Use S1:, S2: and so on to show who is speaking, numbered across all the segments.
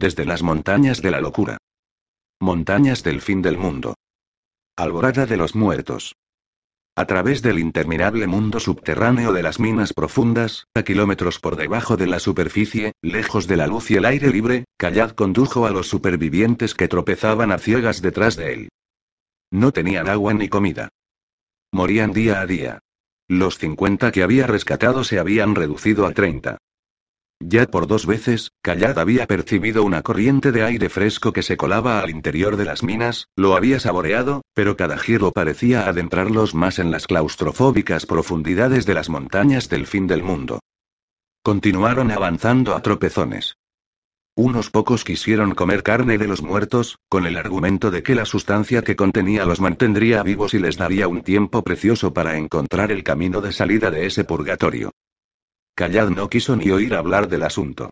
S1: Desde las montañas de la locura. Montañas del fin del mundo. Alborada de los muertos. A través del interminable mundo subterráneo de las minas profundas, a kilómetros por debajo de la superficie, lejos de la luz y el aire libre, Callad condujo a los supervivientes que tropezaban a ciegas detrás de él. No tenían agua ni comida. Morían día a día. Los 50 que había rescatado se habían reducido a 30. Ya por dos veces, Callad había percibido una corriente de aire fresco que se colaba al interior de las minas, lo había saboreado, pero cada giro parecía adentrarlos más en las claustrofóbicas profundidades de las montañas del fin del mundo. Continuaron avanzando a tropezones. Unos pocos quisieron comer carne de los muertos, con el argumento de que la sustancia que contenía los mantendría vivos y les daría un tiempo precioso para encontrar el camino de salida de ese purgatorio. Callad no quiso ni oír hablar del asunto.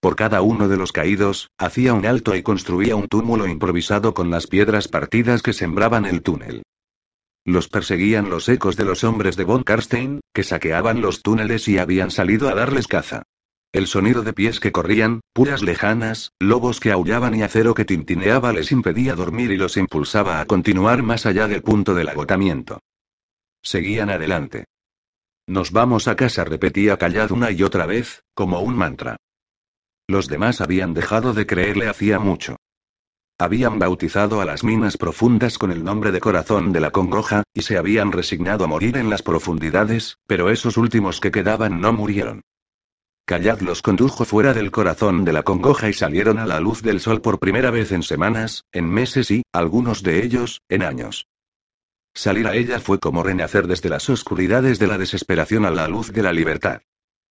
S1: Por cada uno de los caídos, hacía un alto y construía un túmulo improvisado con las piedras partidas que sembraban el túnel. Los perseguían los ecos de los hombres de von Karstein, que saqueaban los túneles y habían salido a darles caza. El sonido de pies que corrían, puras lejanas, lobos que aullaban y acero que tintineaba les impedía dormir y los impulsaba a continuar más allá del punto del agotamiento. Seguían adelante. Nos vamos a casa, repetía callado una y otra vez, como un mantra. Los demás habían dejado de creerle hacía mucho. Habían bautizado a las minas profundas con el nombre de corazón de la congoja, y se habían resignado a morir en las profundidades, pero esos últimos que quedaban no murieron. Callad los condujo fuera del corazón de la congoja y salieron a la luz del sol por primera vez en semanas, en meses y, algunos de ellos, en años. Salir a ella fue como renacer desde las oscuridades de la desesperación a la luz de la libertad.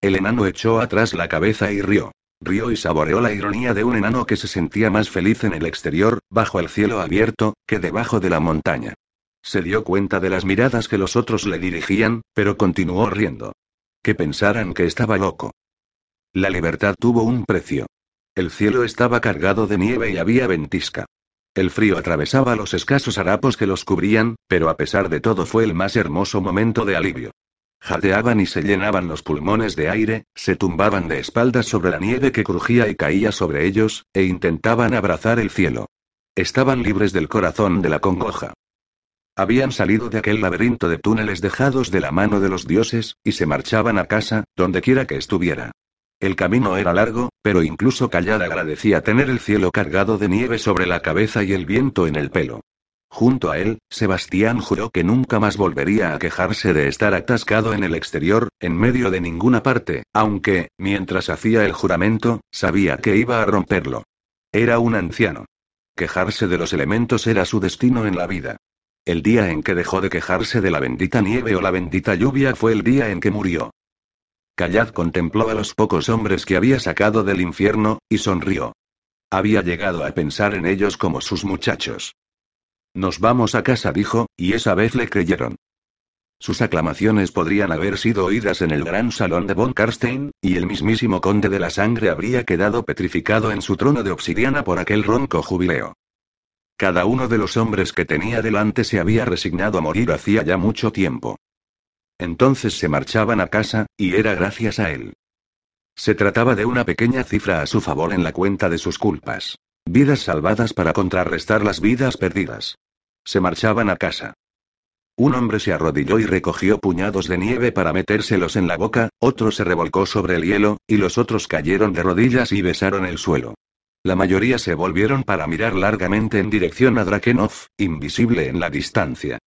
S1: El enano echó atrás la cabeza y rió. Rió y saboreó la ironía de un enano que se sentía más feliz en el exterior, bajo el cielo abierto, que debajo de la montaña. Se dio cuenta de las miradas que los otros le dirigían, pero continuó riendo. Que pensaran que estaba loco. La libertad tuvo un precio. El cielo estaba cargado de nieve y había ventisca. El frío atravesaba los escasos harapos que los cubrían, pero a pesar de todo fue el más hermoso momento de alivio. Jadeaban y se llenaban los pulmones de aire, se tumbaban de espaldas sobre la nieve que crujía y caía sobre ellos, e intentaban abrazar el cielo. Estaban libres del corazón de la congoja. Habían salido de aquel laberinto de túneles dejados de la mano de los dioses, y se marchaban a casa, donde quiera que estuviera. El camino era largo, pero incluso Callada agradecía tener el cielo cargado de nieve sobre la cabeza y el viento en el pelo. Junto a él, Sebastián juró que nunca más volvería a quejarse de estar atascado en el exterior, en medio de ninguna parte, aunque, mientras hacía el juramento, sabía que iba a romperlo. Era un anciano. Quejarse de los elementos era su destino en la vida. El día en que dejó de quejarse de la bendita nieve o la bendita lluvia fue el día en que murió. Callad contempló a los pocos hombres que había sacado del infierno, y sonrió. Había llegado a pensar en ellos como sus muchachos. Nos vamos a casa, dijo, y esa vez le creyeron. Sus aclamaciones podrían haber sido oídas en el gran salón de von Karstein, y el mismísimo conde de la sangre habría quedado petrificado en su trono de obsidiana por aquel ronco jubileo. Cada uno de los hombres que tenía delante se había resignado a morir hacía ya mucho tiempo. Entonces se marchaban a casa, y era gracias a él. Se trataba de una pequeña cifra a su favor en la cuenta de sus culpas. Vidas salvadas para contrarrestar las vidas perdidas. Se marchaban a casa. Un hombre se arrodilló y recogió puñados de nieve para metérselos en la boca, otro se revolcó sobre el hielo, y los otros cayeron de rodillas y besaron el suelo. La mayoría se volvieron para mirar largamente en dirección a Drakenov, invisible en la distancia.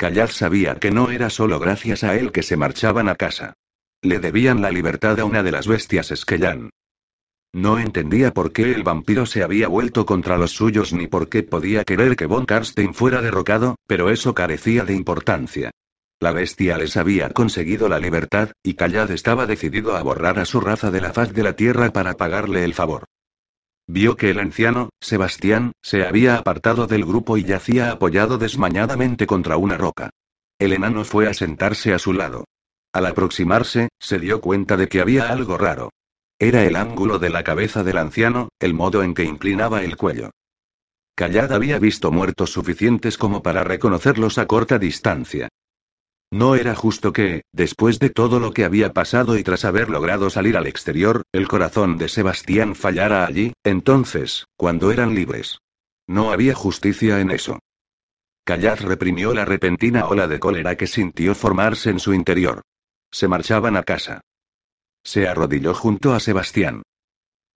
S1: Callad sabía que no era solo gracias a él que se marchaban a casa. Le debían la libertad a una de las bestias Esquellan. No entendía por qué el vampiro se había vuelto contra los suyos ni por qué podía querer que von Karstein fuera derrocado, pero eso carecía de importancia. La bestia les había conseguido la libertad, y Callad estaba decidido a borrar a su raza de la faz de la tierra para pagarle el favor. Vio que el anciano, Sebastián, se había apartado del grupo y yacía apoyado desmañadamente contra una roca. El enano fue a sentarse a su lado. Al aproximarse, se dio cuenta de que había algo raro. Era el ángulo de la cabeza del anciano, el modo en que inclinaba el cuello. Callad había visto muertos suficientes como para reconocerlos a corta distancia. No era justo que, después de todo lo que había pasado y tras haber logrado salir al exterior, el corazón de Sebastián fallara allí, entonces, cuando eran libres. No había justicia en eso. Callad reprimió la repentina ola de cólera que sintió formarse en su interior. Se marchaban a casa. Se arrodilló junto a Sebastián.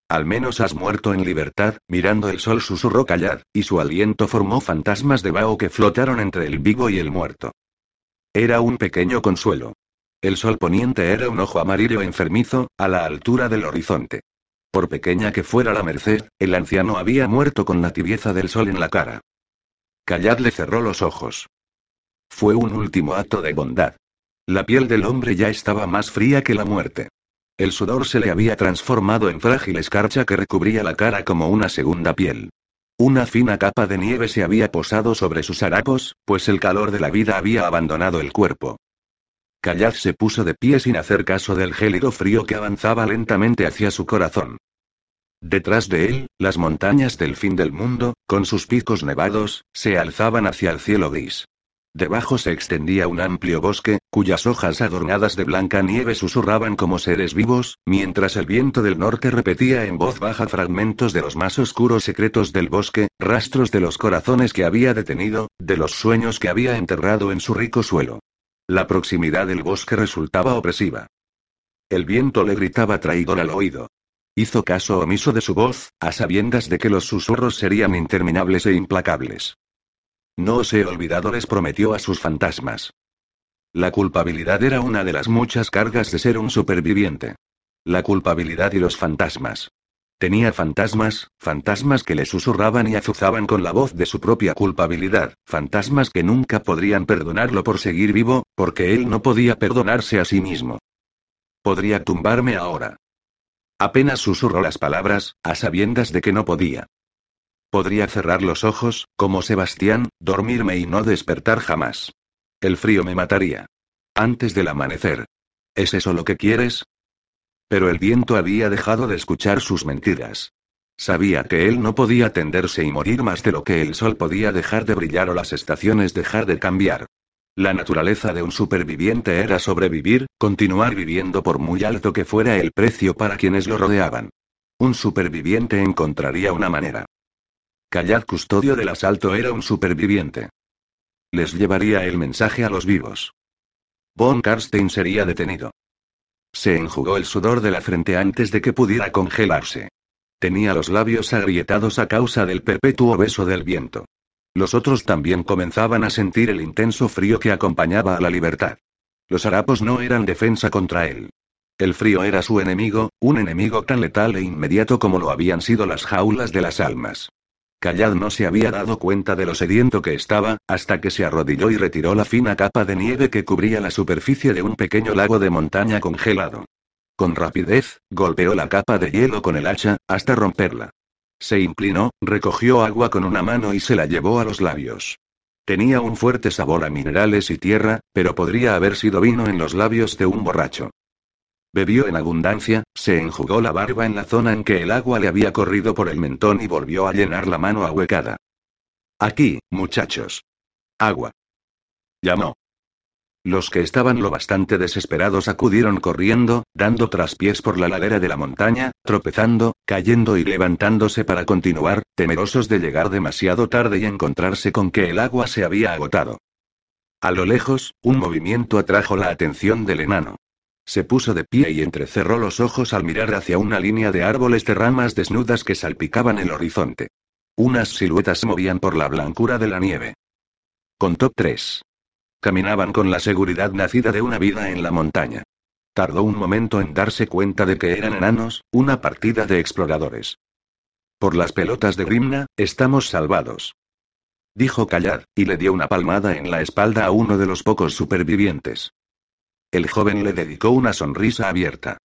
S1: Al menos has muerto en libertad, mirando el sol susurró Callad, y su aliento formó fantasmas de vaho que flotaron entre el vivo y el muerto. Era un pequeño consuelo. El sol poniente era un ojo amarillo enfermizo, a la altura del horizonte. Por pequeña que fuera la merced, el anciano había muerto con la tibieza del sol en la cara. Callad le cerró los ojos. Fue un último acto de bondad. La piel del hombre ya estaba más fría que la muerte. El sudor se le había transformado en frágil escarcha que recubría la cara como una segunda piel. Una fina capa de nieve se había posado sobre sus harapos, pues el calor de la vida había abandonado el cuerpo. Callad se puso de pie sin hacer caso del gélido frío que avanzaba lentamente hacia su corazón. Detrás de él, las montañas del fin del mundo, con sus picos nevados, se alzaban hacia el cielo gris. Debajo se extendía un amplio bosque, cuyas hojas adornadas de blanca nieve susurraban como seres vivos, mientras el viento del norte repetía en voz baja fragmentos de los más oscuros secretos del bosque, rastros de los corazones que había detenido, de los sueños que había enterrado en su rico suelo. La proximidad del bosque resultaba opresiva. El viento le gritaba traidor al oído. Hizo caso omiso de su voz, a sabiendas de que los susurros serían interminables e implacables. No os he olvidado, les prometió a sus fantasmas. La culpabilidad era una de las muchas cargas de ser un superviviente. La culpabilidad y los fantasmas. Tenía fantasmas, fantasmas que le susurraban y azuzaban con la voz de su propia culpabilidad, fantasmas que nunca podrían perdonarlo por seguir vivo, porque él no podía perdonarse a sí mismo. Podría tumbarme ahora. Apenas susurró las palabras, a sabiendas de que no podía. Podría cerrar los ojos, como Sebastián, dormirme y no despertar jamás. El frío me mataría. Antes del amanecer. ¿Es eso lo que quieres? Pero el viento había dejado de escuchar sus mentiras. Sabía que él no podía tenderse y morir más de lo que el sol podía dejar de brillar o las estaciones dejar de cambiar. La naturaleza de un superviviente era sobrevivir, continuar viviendo por muy alto que fuera el precio para quienes lo rodeaban. Un superviviente encontraría una manera. Callad custodio del asalto era un superviviente. Les llevaría el mensaje a los vivos. Von Karstein sería detenido. Se enjugó el sudor de la frente antes de que pudiera congelarse. Tenía los labios agrietados a causa del perpetuo beso del viento. Los otros también comenzaban a sentir el intenso frío que acompañaba a la libertad. Los harapos no eran defensa contra él. El frío era su enemigo, un enemigo tan letal e inmediato como lo habían sido las jaulas de las almas. Callad no se había dado cuenta de lo sediento que estaba, hasta que se arrodilló y retiró la fina capa de nieve que cubría la superficie de un pequeño lago de montaña congelado. Con rapidez, golpeó la capa de hielo con el hacha, hasta romperla. Se inclinó, recogió agua con una mano y se la llevó a los labios. Tenía un fuerte sabor a minerales y tierra, pero podría haber sido vino en los labios de un borracho. Bebió en abundancia, se enjugó la barba en la zona en que el agua le había corrido por el mentón y volvió a llenar la mano ahuecada. Aquí, muchachos. Agua. Llamó. Los que estaban lo bastante desesperados acudieron corriendo, dando traspiés por la ladera de la montaña, tropezando, cayendo y levantándose para continuar, temerosos de llegar demasiado tarde y encontrarse con que el agua se había agotado. A lo lejos, un movimiento atrajo la atención del enano. Se puso de pie y entrecerró los ojos al mirar hacia una línea de árboles de ramas desnudas que salpicaban el horizonte. Unas siluetas se movían por la blancura de la nieve. Contó tres. Caminaban con la seguridad nacida de una vida en la montaña. Tardó un momento en darse cuenta de que eran enanos, una partida de exploradores. Por las pelotas de Grimna, estamos salvados. dijo Callad, y le dio una palmada en la espalda a uno de los pocos supervivientes. El joven le dedicó una sonrisa abierta.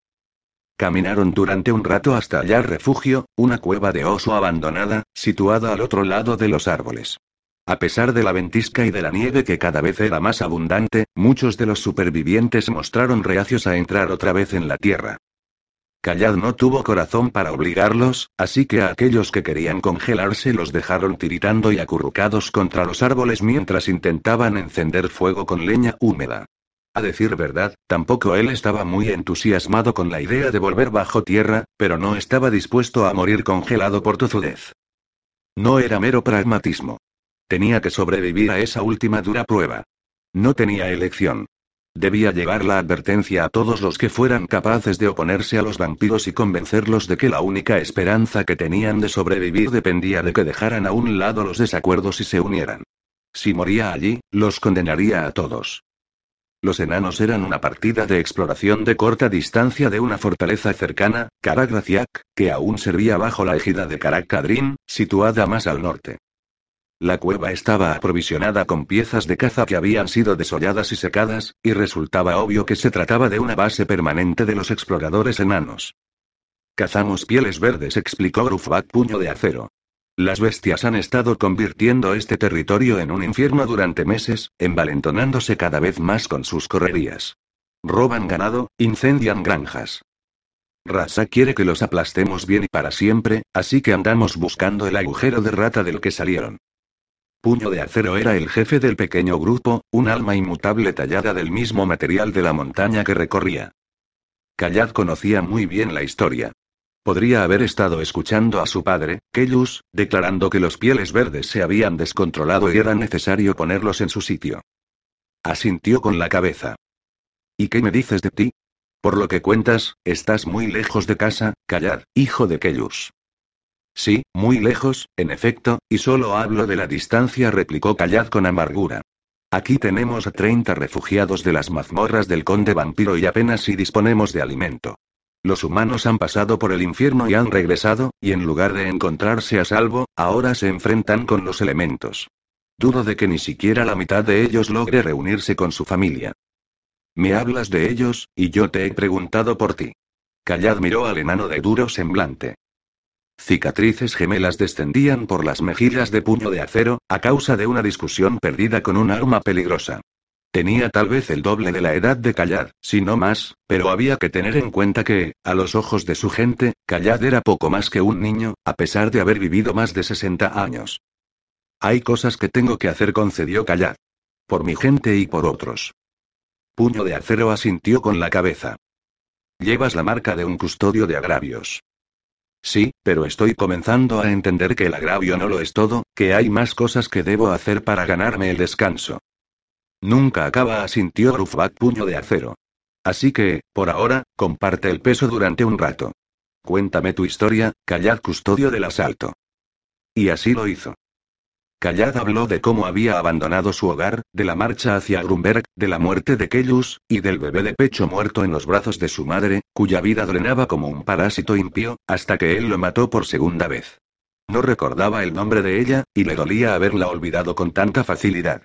S1: Caminaron durante un rato hasta hallar refugio, una cueva de oso abandonada, situada al otro lado de los árboles. A pesar de la ventisca y de la nieve que cada vez era más abundante, muchos de los supervivientes mostraron reacios a entrar otra vez en la tierra. Callad no tuvo corazón para obligarlos, así que a aquellos que querían congelarse los dejaron tiritando y acurrucados contra los árboles mientras intentaban encender fuego con leña húmeda. Decir verdad, tampoco él estaba muy entusiasmado con la idea de volver bajo tierra, pero no estaba dispuesto a morir congelado por tozudez. No era mero pragmatismo. Tenía que sobrevivir a esa última dura prueba. No tenía elección. Debía llevar la advertencia a todos los que fueran capaces de oponerse a los vampiros y convencerlos de que la única esperanza que tenían de sobrevivir dependía de que dejaran a un lado los desacuerdos y se unieran. Si moría allí, los condenaría a todos. Los enanos eran una partida de exploración de corta distancia de una fortaleza cercana, Karagraciak, que aún servía bajo la égida de Karakadrin, situada más al norte. La cueva estaba aprovisionada con piezas de caza que habían sido desolladas y secadas, y resultaba obvio que se trataba de una base permanente de los exploradores enanos. Cazamos pieles verdes, explicó Grufbach puño de acero. Las bestias han estado convirtiendo este territorio en un infierno durante meses, envalentonándose cada vez más con sus correrías. Roban ganado, incendian granjas. Rasa quiere que los aplastemos bien y para siempre, así que andamos buscando el agujero de rata del que salieron. Puño de Acero era el jefe del pequeño grupo, un alma inmutable tallada del mismo material de la montaña que recorría. Callad conocía muy bien la historia. Podría haber estado escuchando a su padre, Kellus, declarando que los pieles verdes se habían descontrolado y era necesario ponerlos en su sitio. Asintió con la cabeza. ¿Y qué me dices de ti? Por lo que cuentas, estás muy lejos de casa, Callad, hijo de Kellus. Sí, muy lejos, en efecto, y solo hablo de la distancia, replicó Callad con amargura. Aquí tenemos a 30 refugiados de las mazmorras del conde vampiro y apenas si disponemos de alimento. Los humanos han pasado por el infierno y han regresado, y en lugar de encontrarse a salvo, ahora se enfrentan con los elementos. Dudo de que ni siquiera la mitad de ellos logre reunirse con su familia. Me hablas de ellos, y yo te he preguntado por ti. Callad miró al enano de duro semblante. Cicatrices gemelas descendían por las mejillas de puño de acero, a causa de una discusión perdida con un arma peligrosa. Tenía tal vez el doble de la edad de Callad, si no más, pero había que tener en cuenta que, a los ojos de su gente, Callad era poco más que un niño, a pesar de haber vivido más de 60 años. Hay cosas que tengo que hacer, concedió Callad. Por mi gente y por otros. Puño de acero asintió con la cabeza. Llevas la marca de un custodio de agravios. Sí, pero estoy comenzando a entender que el agravio no lo es todo, que hay más cosas que debo hacer para ganarme el descanso. Nunca acaba, asintió Rufbach puño de acero. Así que, por ahora, comparte el peso durante un rato. Cuéntame tu historia, callad custodio del asalto. Y así lo hizo. Callad habló de cómo había abandonado su hogar, de la marcha hacia Grunberg, de la muerte de Kellus, y del bebé de pecho muerto en los brazos de su madre, cuya vida drenaba como un parásito impío, hasta que él lo mató por segunda vez. No recordaba el nombre de ella, y le dolía haberla olvidado con tanta facilidad.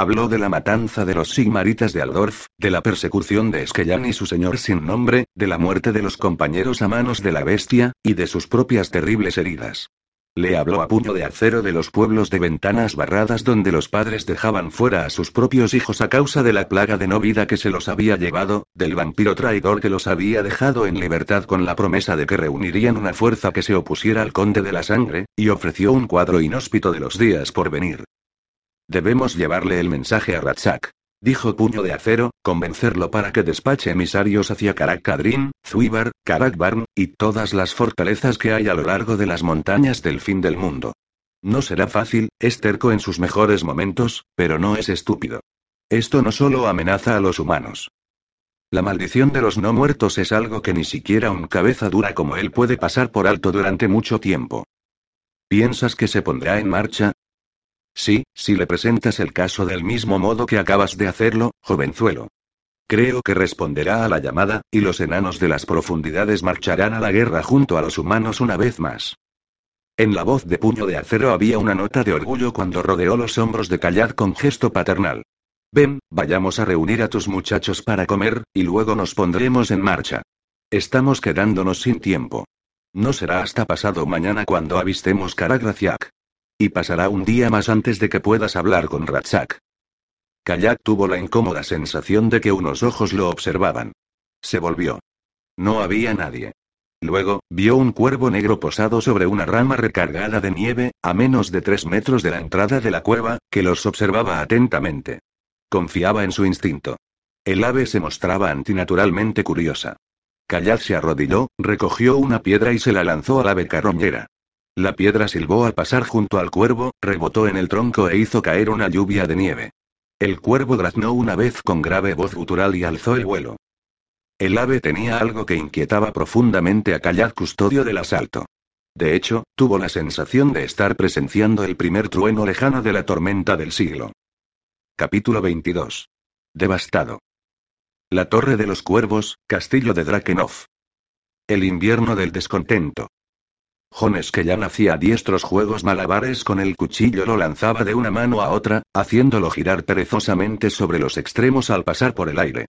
S1: Habló de la matanza de los Sigmaritas de Aldorf, de la persecución de Esquellan y su señor sin nombre, de la muerte de los compañeros a manos de la bestia, y de sus propias terribles heridas. Le habló a puño de acero de los pueblos de ventanas barradas donde los padres dejaban fuera a sus propios hijos a causa de la plaga de no vida que se los había llevado, del vampiro traidor que los había dejado en libertad con la promesa de que reunirían una fuerza que se opusiera al conde de la sangre, y ofreció un cuadro inhóspito de los días por venir. Debemos llevarle el mensaje a Ratchak dijo Puño de Acero, convencerlo para que despache emisarios hacia Karak-Kadrin, Zuibar, Karak-Barn, y todas las fortalezas que hay a lo largo de las montañas del fin del mundo. No será fácil, es terco en sus mejores momentos, pero no es estúpido. Esto no solo amenaza a los humanos. La maldición de los no muertos es algo que ni siquiera un cabeza dura como él puede pasar por alto durante mucho tiempo. ¿Piensas que se pondrá en marcha? Sí, si le presentas el caso del mismo modo que acabas de hacerlo, jovenzuelo. Creo que responderá a la llamada, y los enanos de las profundidades marcharán a la guerra junto a los humanos una vez más. En la voz de puño de acero había una nota de orgullo cuando rodeó los hombros de Callad con gesto paternal. Ven, vayamos a reunir a tus muchachos para comer, y luego nos pondremos en marcha. Estamos quedándonos sin tiempo. No será hasta pasado mañana cuando avistemos Karagraciak. Y pasará un día más antes de que puedas hablar con Ratchak. Kayak tuvo la incómoda sensación de que unos ojos lo observaban. Se volvió. No había nadie. Luego, vio un cuervo negro posado sobre una rama recargada de nieve, a menos de tres metros de la entrada de la cueva, que los observaba atentamente. Confiaba en su instinto. El ave se mostraba antinaturalmente curiosa. Callad se arrodilló, recogió una piedra y se la lanzó al ave carroñera. La piedra silbó al pasar junto al cuervo, rebotó en el tronco e hizo caer una lluvia de nieve. El cuervo graznó una vez con grave voz gutural y alzó el vuelo. El ave tenía algo que inquietaba profundamente a Callad custodio del asalto. De hecho, tuvo la sensación de estar presenciando el primer trueno lejano de la tormenta del siglo. Capítulo 22. Devastado. La Torre de los Cuervos, Castillo de Drakenov. El invierno del descontento. Jones que ya nacía diestros juegos malabares con el cuchillo lo lanzaba de una mano a otra, haciéndolo girar perezosamente sobre los extremos al pasar por el aire.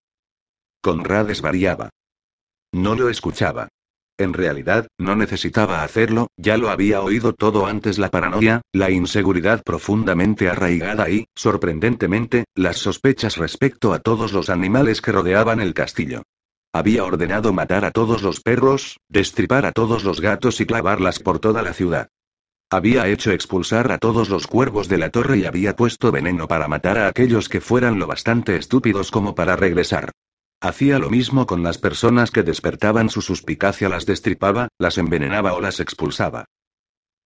S1: Conrad variaba. No lo escuchaba. En realidad, no necesitaba hacerlo, ya lo había oído todo antes la paranoia, la inseguridad profundamente arraigada y, sorprendentemente, las sospechas respecto a todos los animales que rodeaban el castillo. Había ordenado matar a todos los perros, destripar a todos los gatos y clavarlas por toda la ciudad. Había hecho expulsar a todos los cuervos de la torre y había puesto veneno para matar a aquellos que fueran lo bastante estúpidos como para regresar. Hacía lo mismo con las personas que despertaban su suspicacia, las destripaba, las envenenaba o las expulsaba.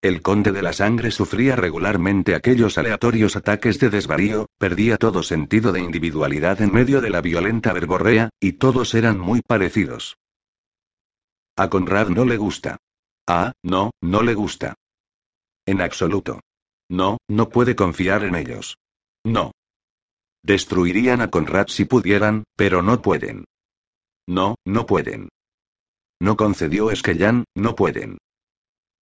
S1: El conde de la sangre sufría regularmente aquellos aleatorios ataques de desvarío, perdía todo sentido de individualidad en medio de la violenta verborrea, y todos eran muy parecidos. A Conrad no le gusta. Ah, no, no le gusta. En absoluto. No, no puede confiar en ellos. No. Destruirían a Conrad si pudieran, pero no pueden. No, no pueden. No concedió Esquellán, no pueden.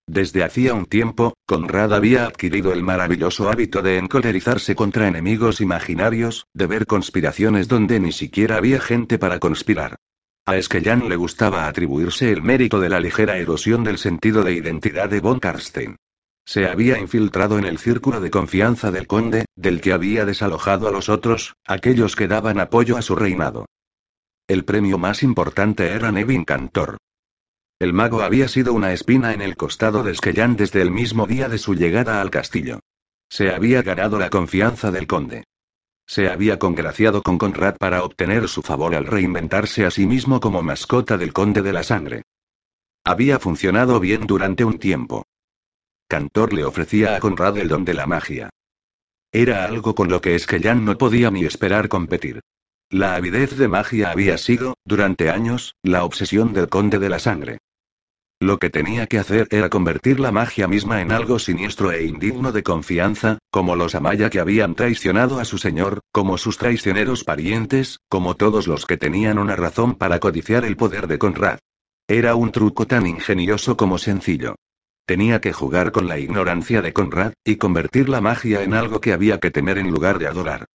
S1: Desde hacía un tiempo, Conrad había adquirido el maravilloso hábito de encolerizarse contra enemigos imaginarios, de ver conspiraciones donde ni siquiera había gente para conspirar. A Esquellán le gustaba atribuirse el mérito de la ligera erosión del sentido de identidad de von Karstein. Se había infiltrado en el círculo de confianza del conde, del que había desalojado a los otros, aquellos que daban apoyo a su reinado. El premio más importante era Nevin Cantor. El mago había sido una espina en el costado de Skellán desde el mismo día de su llegada al castillo. Se había ganado la confianza del conde. Se había congraciado con Conrad para obtener su favor al reinventarse a sí mismo como mascota del conde de la sangre. Había funcionado bien durante un tiempo. Cantor le ofrecía a Conrad el don de la magia. Era algo con lo que Esquellán no podía ni esperar competir. La avidez de magia había sido, durante años, la obsesión del conde de la sangre. Lo que tenía que hacer era convertir la magia misma en algo siniestro e indigno de confianza, como los Amaya que habían traicionado a su señor, como sus traicioneros parientes, como todos los que tenían una razón para codiciar el poder de Conrad. Era un truco tan ingenioso como sencillo. Tenía que jugar con la ignorancia de Conrad, y convertir la magia en algo que había que temer en lugar de adorar.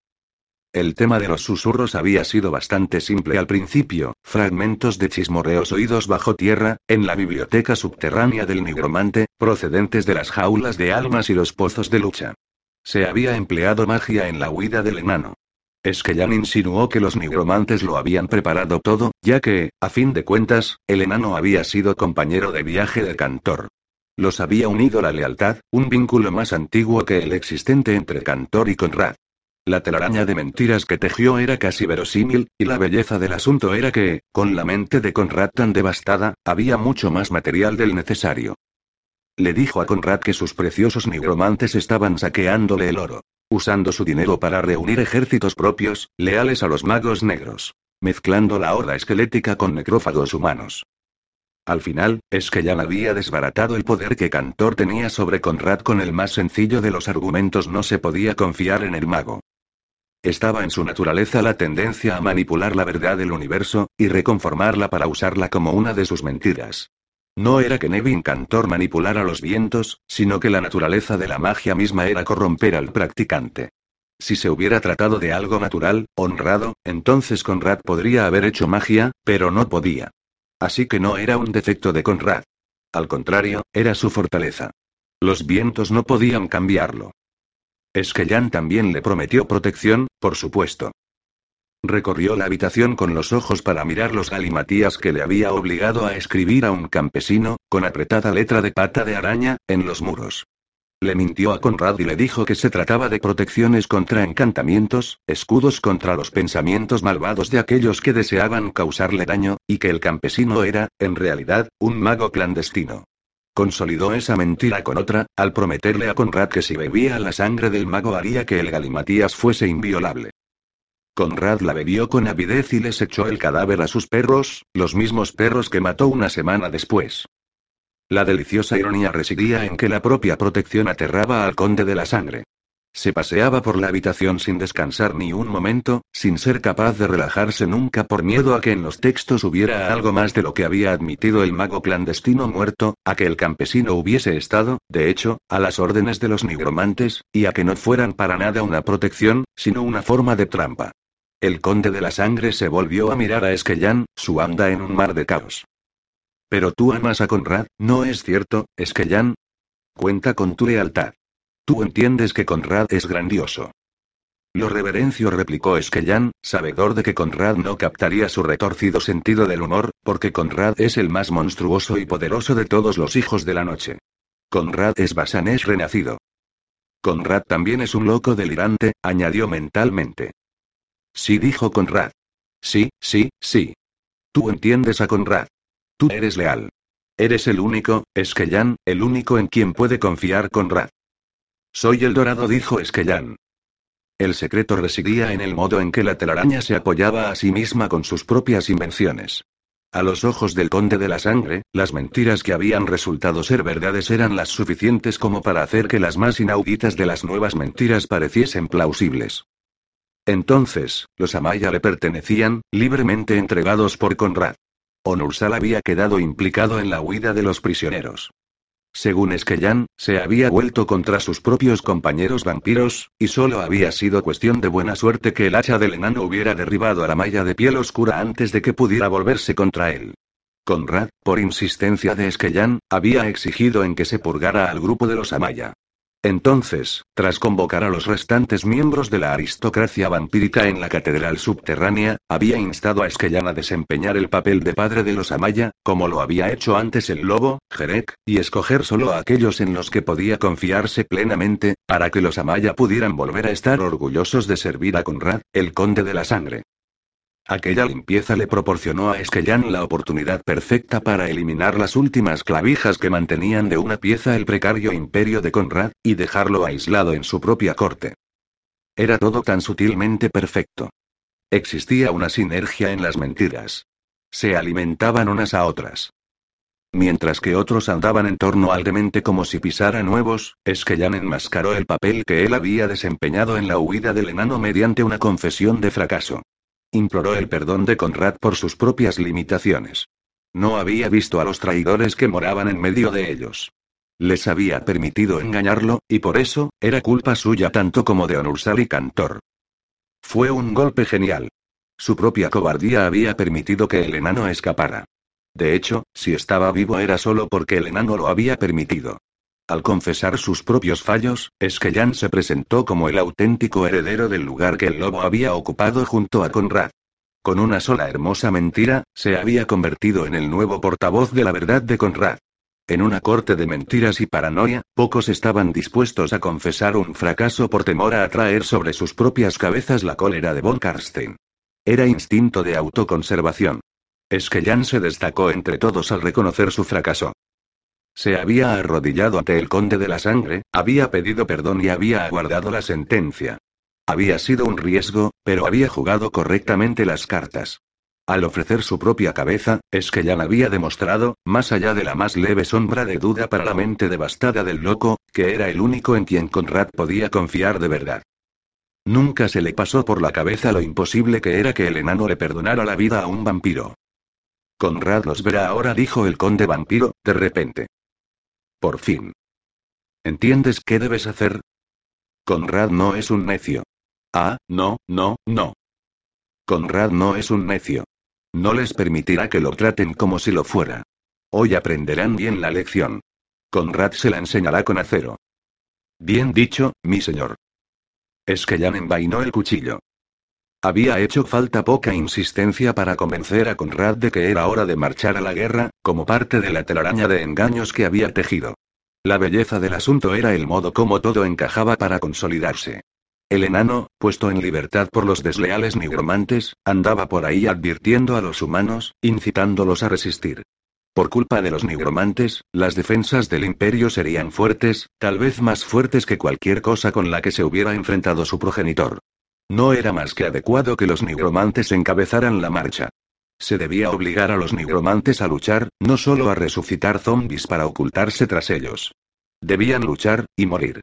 S1: El tema de los susurros había sido bastante simple al principio, fragmentos de chismorreos oídos bajo tierra, en la biblioteca subterránea del nigromante, procedentes de las jaulas de almas y los pozos de lucha. Se había empleado magia en la huida del enano. Esquellan insinuó que los nigromantes lo habían preparado todo, ya que, a fin de cuentas, el enano había sido compañero de viaje de Cantor. Los había unido la lealtad, un vínculo más antiguo que el existente entre Cantor y Conrad. La telaraña de mentiras que tejió era casi verosímil, y la belleza del asunto era que, con la mente de Conrad tan devastada, había mucho más material del necesario. Le dijo a Conrad que sus preciosos nigromantes estaban saqueándole el oro, usando su dinero para reunir ejércitos propios, leales a los magos negros, mezclando la horda esquelética con necrófagos humanos. Al final, es que ya había desbaratado el poder que Cantor tenía sobre Conrad con el más sencillo de los argumentos no se podía confiar en el mago. Estaba en su naturaleza la tendencia a manipular la verdad del universo, y reconformarla para usarla como una de sus mentiras. No era que Nevin Cantor manipulara los vientos, sino que la naturaleza de la magia misma era corromper al practicante. Si se hubiera tratado de algo natural, honrado, entonces Conrad podría haber hecho magia, pero no podía. Así que no era un defecto de Conrad. Al contrario, era su fortaleza. Los vientos no podían cambiarlo. Esquellán también le prometió protección, por supuesto. Recorrió la habitación con los ojos para mirar los galimatías que le había obligado a escribir a un campesino, con apretada letra de pata de araña, en los muros. Le mintió a Conrad y le dijo que se trataba de protecciones contra encantamientos, escudos contra los pensamientos malvados de aquellos que deseaban causarle daño, y que el campesino era, en realidad, un mago clandestino. Consolidó esa mentira con otra, al prometerle a Conrad que si bebía la sangre del mago haría que el galimatías fuese inviolable. Conrad la bebió con avidez y les echó el cadáver a sus perros, los mismos perros que mató una semana después. La deliciosa ironía residía en que la propia protección aterraba al conde de la sangre. Se paseaba por la habitación sin descansar ni un momento, sin ser capaz de relajarse nunca por miedo a que en los textos hubiera algo más de lo que había admitido el mago clandestino muerto, a que el campesino hubiese estado, de hecho, a las órdenes de los nigromantes, y a que no fueran para nada una protección, sino una forma de trampa. El conde de la sangre se volvió a mirar a Esquellán, su anda en un mar de caos. Pero tú amas a Conrad, ¿no es cierto, Esquellán? Cuenta con tu lealtad. Tú entiendes que Conrad es grandioso. Lo reverencio, replicó Esquellán, sabedor de que Conrad no captaría su retorcido sentido del humor, porque Conrad es el más monstruoso y poderoso de todos los hijos de la noche. Conrad es Basanés renacido. Conrad también es un loco delirante, añadió mentalmente. Sí, dijo Conrad. Sí, sí, sí. Tú entiendes a Conrad. Tú eres leal. Eres el único, Esquellán, el único en quien puede confiar Conrad. Soy el dorado, dijo Esquellán. El secreto residía en el modo en que la telaraña se apoyaba a sí misma con sus propias invenciones. A los ojos del conde de la sangre, las mentiras que habían resultado ser verdades eran las suficientes como para hacer que las más inauditas de las nuevas mentiras pareciesen plausibles. Entonces, los Amaya le pertenecían, libremente entregados por Conrad. Onursal había quedado implicado en la huida de los prisioneros. Según Esquellán, se había vuelto contra sus propios compañeros vampiros, y solo había sido cuestión de buena suerte que el hacha del enano hubiera derribado a la malla de piel oscura antes de que pudiera volverse contra él. Conrad, por insistencia de Esquellán, había exigido en que se purgara al grupo de los Amaya. Entonces, tras convocar a los restantes miembros de la aristocracia vampírica en la catedral subterránea, había instado a Esquellán a desempeñar el papel de padre de los Amaya, como lo había hecho antes el lobo, Jerek, y escoger solo a aquellos en los que podía confiarse plenamente, para que los Amaya pudieran volver a estar orgullosos de servir a Conrad, el conde de la sangre. Aquella limpieza le proporcionó a Esquellán la oportunidad perfecta para eliminar las últimas clavijas que mantenían de una pieza el precario imperio de Conrad, y dejarlo aislado en su propia corte. Era todo tan sutilmente perfecto. Existía una sinergia en las mentiras. Se alimentaban unas a otras. Mientras que otros andaban en torno al demente como si pisara nuevos, Esquellán enmascaró el papel que él había desempeñado en la huida del enano mediante una confesión de fracaso. Imploró el perdón de Conrad por sus propias limitaciones. No había visto a los traidores que moraban en medio de ellos. Les había permitido engañarlo, y por eso, era culpa suya tanto como de Onursal y Cantor. Fue un golpe genial. Su propia cobardía había permitido que el enano escapara. De hecho, si estaba vivo era solo porque el enano lo había permitido. Al confesar sus propios fallos, Esquellán se presentó como el auténtico heredero del lugar que el lobo había ocupado junto a Conrad. Con una sola hermosa mentira, se había convertido en el nuevo portavoz de la verdad de Conrad. En una corte de mentiras y paranoia, pocos estaban dispuestos a confesar un fracaso por temor a atraer sobre sus propias cabezas la cólera de von Karstein. Era instinto de autoconservación. Esquellán se destacó entre todos al reconocer su fracaso. Se había arrodillado ante el conde de la sangre, había pedido perdón y había aguardado la sentencia. Había sido un riesgo, pero había jugado correctamente las cartas. Al ofrecer su propia cabeza, es que ya había demostrado, más allá de la más leve sombra de duda para la mente devastada del loco, que era el único en quien Conrad podía confiar de verdad. Nunca se le pasó por la cabeza lo imposible que era que el enano le perdonara la vida a un vampiro. Conrad los verá ahora, dijo el conde vampiro, de repente. Por fin. ¿Entiendes qué debes hacer? Conrad no es un necio. Ah, no, no, no. Conrad no es un necio. No les permitirá que lo traten como si lo fuera. Hoy aprenderán bien la lección. Conrad se la enseñará con acero. Bien dicho, mi señor. Es que ya envainó el cuchillo. Había hecho falta poca insistencia para convencer a Conrad de que era hora de marchar a la guerra, como parte de la telaraña de engaños que había tejido. La belleza del asunto era el modo como todo encajaba para consolidarse. El enano, puesto en libertad por los desleales nigromantes, andaba por ahí advirtiendo a los humanos, incitándolos a resistir. Por culpa de los nigromantes, las defensas del imperio serían fuertes, tal vez más fuertes que cualquier cosa con la que se hubiera enfrentado su progenitor. No era más que adecuado que los nigromantes encabezaran la marcha. Se debía obligar a los nigromantes a luchar, no solo a resucitar zombies para ocultarse tras ellos. Debían luchar, y morir.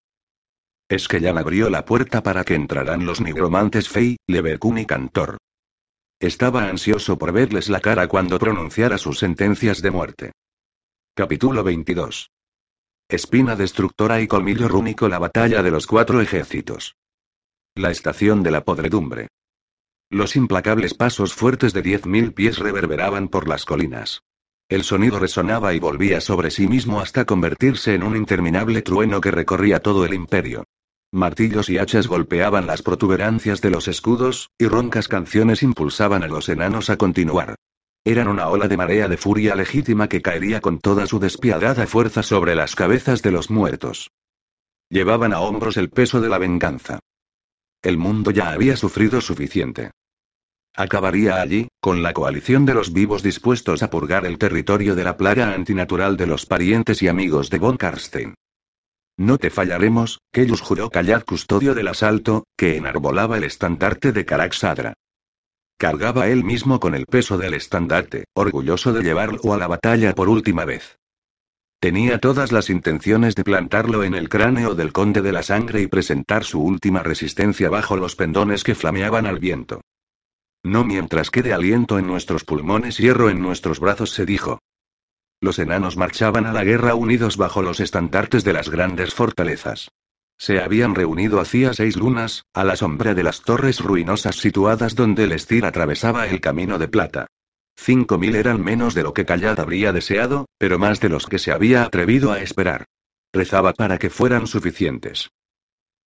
S1: Es que ya abrió la puerta para que entraran los nigromantes Fey, Leverkun y Cantor. Estaba ansioso por verles la cara cuando pronunciara sus sentencias de muerte. Capítulo 22. Espina destructora y colmillo rúnico La batalla de los cuatro ejércitos. La estación de la podredumbre. Los implacables pasos fuertes de diez mil pies reverberaban por las colinas. El sonido resonaba y volvía sobre sí mismo hasta convertirse en un interminable trueno que recorría todo el imperio. Martillos y hachas golpeaban las protuberancias de los escudos, y roncas canciones impulsaban a los enanos a continuar. Eran una ola de marea de furia legítima que caería con toda su despiadada fuerza sobre las cabezas de los muertos. Llevaban a hombros el peso de la venganza. El mundo ya había sufrido suficiente. Acabaría allí, con la coalición de los vivos dispuestos a purgar el territorio de la plaga antinatural de los parientes y amigos de von Karstein. No te fallaremos, Kellus juró callad custodio del asalto, que enarbolaba el estandarte de Caraxadra. Cargaba él mismo con el peso del estandarte, orgulloso de llevarlo a la batalla por última vez. Tenía todas las intenciones de plantarlo en el cráneo del conde de la sangre y presentar su última resistencia bajo los pendones que flameaban al viento. No mientras quede aliento en nuestros pulmones, hierro en nuestros brazos, se dijo. Los enanos marchaban a la guerra unidos bajo los estandartes de las grandes fortalezas. Se habían reunido hacía seis lunas, a la sombra de las torres ruinosas situadas donde el estir atravesaba el camino de plata. Cinco mil eran menos de lo que Callad habría deseado, pero más de los que se había atrevido a esperar. Rezaba para que fueran suficientes.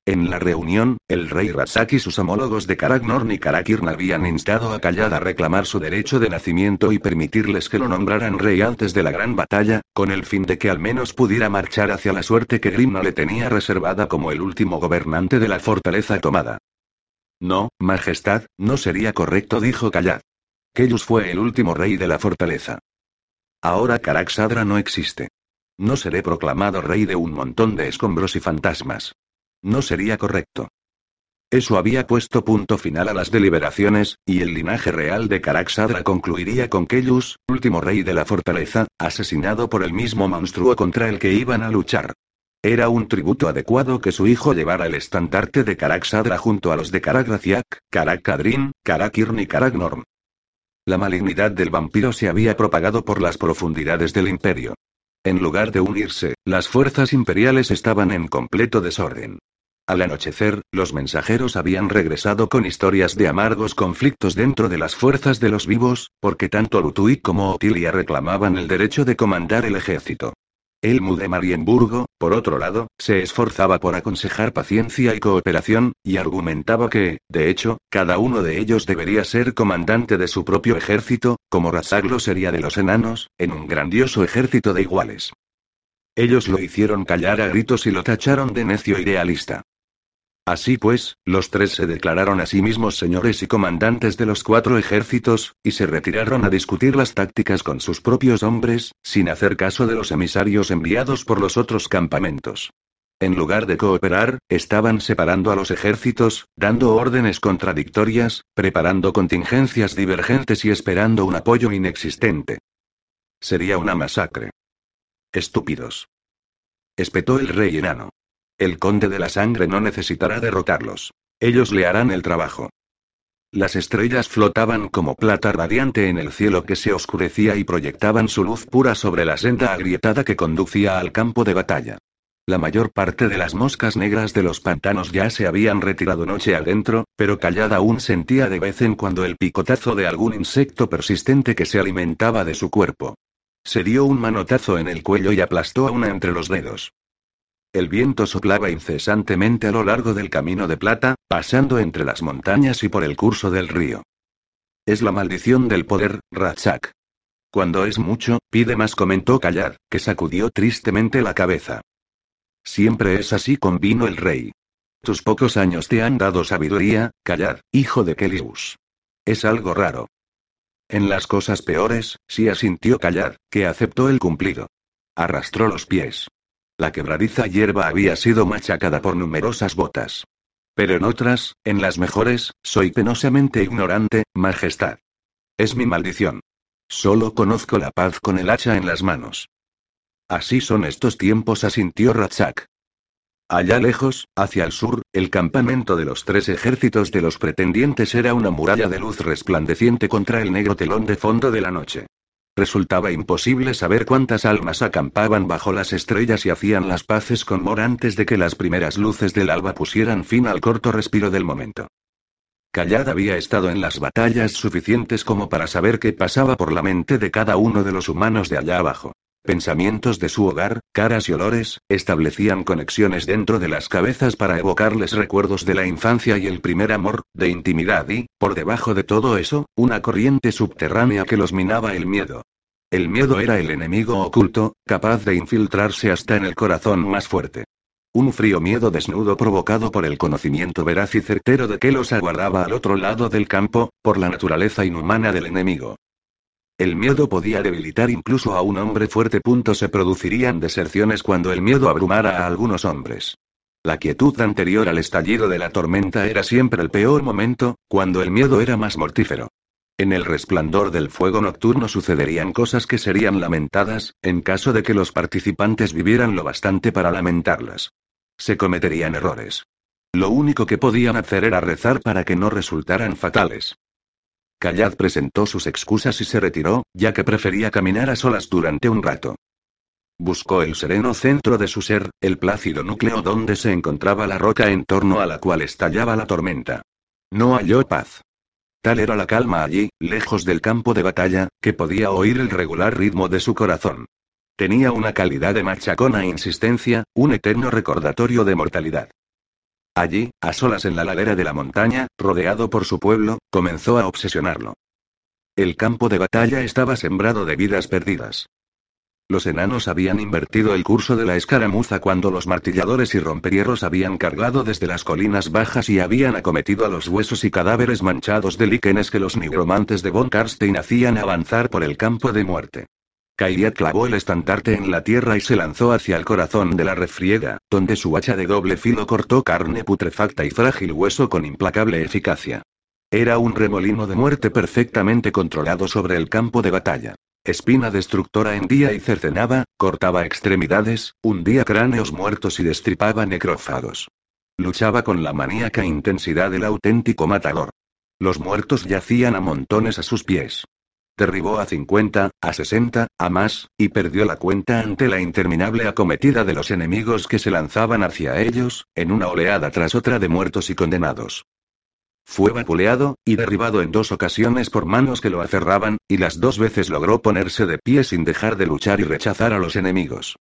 S1: En la reunión, el rey Razak y sus homólogos de Karagnorn y Karakirn habían instado a Callad a reclamar su derecho de nacimiento y permitirles que lo nombraran rey antes de la gran batalla, con el fin de que al menos pudiera marchar hacia la suerte que Grimna le tenía reservada como el último gobernante de la fortaleza tomada. No, Majestad, no sería correcto, dijo Callad. Kellus fue el último rey de la fortaleza. Ahora Caraxadra no existe. No seré proclamado rey de un montón de escombros y fantasmas. No sería correcto. Eso había puesto punto final a las deliberaciones, y el linaje real de Caraxadra concluiría con Kellus, último rey de la fortaleza, asesinado por el mismo monstruo contra el que iban a luchar. Era un tributo adecuado que su hijo llevara el estandarte de Caraxadra junto a los de Caragraciac, Caracadrin, Karakirn y Caragnorm. La malignidad del vampiro se había propagado por las profundidades del imperio. En lugar de unirse, las fuerzas imperiales estaban en completo desorden. Al anochecer, los mensajeros habían regresado con historias de amargos conflictos dentro de las fuerzas de los vivos, porque tanto Lutui como Otilia reclamaban el derecho de comandar el ejército. Elmu de Marienburgo, por otro lado, se esforzaba por aconsejar paciencia y cooperación, y argumentaba que, de hecho, cada uno de ellos debería ser comandante de su propio ejército, como Razaglo sería de los enanos, en un grandioso ejército de iguales. Ellos lo hicieron callar a gritos y lo tacharon de necio idealista. Así pues, los tres se declararon a sí mismos señores y comandantes de los cuatro ejércitos, y se retiraron a discutir las tácticas con sus propios hombres, sin hacer caso de los emisarios enviados por los otros campamentos. En lugar de cooperar, estaban separando a los ejércitos, dando órdenes contradictorias, preparando contingencias divergentes y esperando un apoyo inexistente. Sería una masacre. Estúpidos. Espetó el rey enano. El conde de la sangre no necesitará derrotarlos. Ellos le harán el trabajo. Las estrellas flotaban como plata radiante en el cielo que se oscurecía y proyectaban su luz pura sobre la senda agrietada que conducía al campo de batalla. La mayor parte de las moscas negras de los pantanos ya se habían retirado noche adentro, pero Callada aún sentía de vez en cuando el picotazo de algún insecto persistente que se alimentaba de su cuerpo. Se dio un manotazo en el cuello y aplastó a una entre los dedos. El viento soplaba incesantemente a lo largo del camino de plata, pasando entre las montañas y por el curso del río. Es la maldición del poder, Ratchak. Cuando es mucho, pide más, comentó Callar, que sacudió tristemente la cabeza. Siempre es así, convino el rey. Tus pocos años te han dado sabiduría, callar, hijo de Kelius. Es algo raro. En las cosas peores, sí asintió callar, que aceptó el cumplido. Arrastró los pies. La quebradiza hierba había sido machacada por numerosas botas. Pero en otras, en las mejores, soy penosamente ignorante, majestad. Es mi maldición. Solo conozco la paz con el hacha en las manos. Así son estos tiempos, asintió Ratchak. Allá lejos, hacia el sur, el campamento de los tres ejércitos de los pretendientes era una muralla de luz resplandeciente contra el negro telón de fondo de la noche. Resultaba imposible saber cuántas almas acampaban bajo las estrellas y hacían las paces con Mor antes de que las primeras luces del alba pusieran fin al corto respiro del momento. Callad había estado en las batallas suficientes como para saber qué pasaba por la mente de cada uno de los humanos de allá abajo. Pensamientos de su hogar, caras y olores, establecían conexiones dentro de las cabezas para evocarles recuerdos de la infancia y el primer amor, de intimidad y, por debajo de todo eso, una corriente subterránea que los minaba el miedo. El miedo era el enemigo oculto, capaz de infiltrarse hasta en el corazón más fuerte. Un frío miedo desnudo provocado por el conocimiento veraz y certero de que los aguardaba al otro lado del campo, por la naturaleza inhumana del enemigo. El miedo podía debilitar incluso a un hombre fuerte. Punto se producirían deserciones cuando el miedo abrumara a algunos hombres. La quietud anterior al estallido de la tormenta era siempre el peor momento, cuando el miedo era más mortífero. En el resplandor del fuego nocturno sucederían cosas que serían lamentadas, en caso de que los participantes vivieran lo bastante para lamentarlas. Se cometerían errores. Lo único que podían hacer era rezar para que no resultaran fatales. Callad presentó sus excusas y se retiró, ya que prefería caminar a solas durante un rato. Buscó el sereno centro de su ser, el plácido núcleo donde se encontraba la roca en torno a la cual estallaba la tormenta. No halló paz. Tal era la calma allí, lejos del campo de batalla, que podía oír el regular ritmo de su corazón. Tenía una calidad de machacona insistencia, un eterno recordatorio de mortalidad. Allí, a solas en la ladera de la montaña, rodeado por su pueblo, comenzó a obsesionarlo. El campo de batalla estaba sembrado de vidas perdidas. Los enanos habían invertido el curso de la escaramuza cuando los martilladores y romperierros habían cargado desde las colinas bajas y habían acometido a los huesos y cadáveres manchados de líquenes que los nigromantes de Von Karstein hacían avanzar por el campo de muerte. Kairiat clavó el estandarte en la tierra y se lanzó hacia el corazón de la refriega, donde su hacha de doble filo cortó carne putrefacta y frágil hueso con implacable eficacia. Era un remolino de muerte perfectamente controlado sobre el campo de batalla. Espina destructora hendía y cercenaba, cortaba extremidades, hundía cráneos muertos y destripaba necrófagos. Luchaba con la maníaca intensidad del auténtico matador. Los muertos yacían a montones a sus pies. Derribó a 50, a 60, a más, y perdió la cuenta ante la interminable acometida de los enemigos que se lanzaban hacia ellos, en una oleada tras otra de muertos y condenados. Fue vapuleado, y derribado en dos ocasiones por manos que lo aferraban, y las dos veces logró ponerse de pie sin dejar de luchar y rechazar a los enemigos.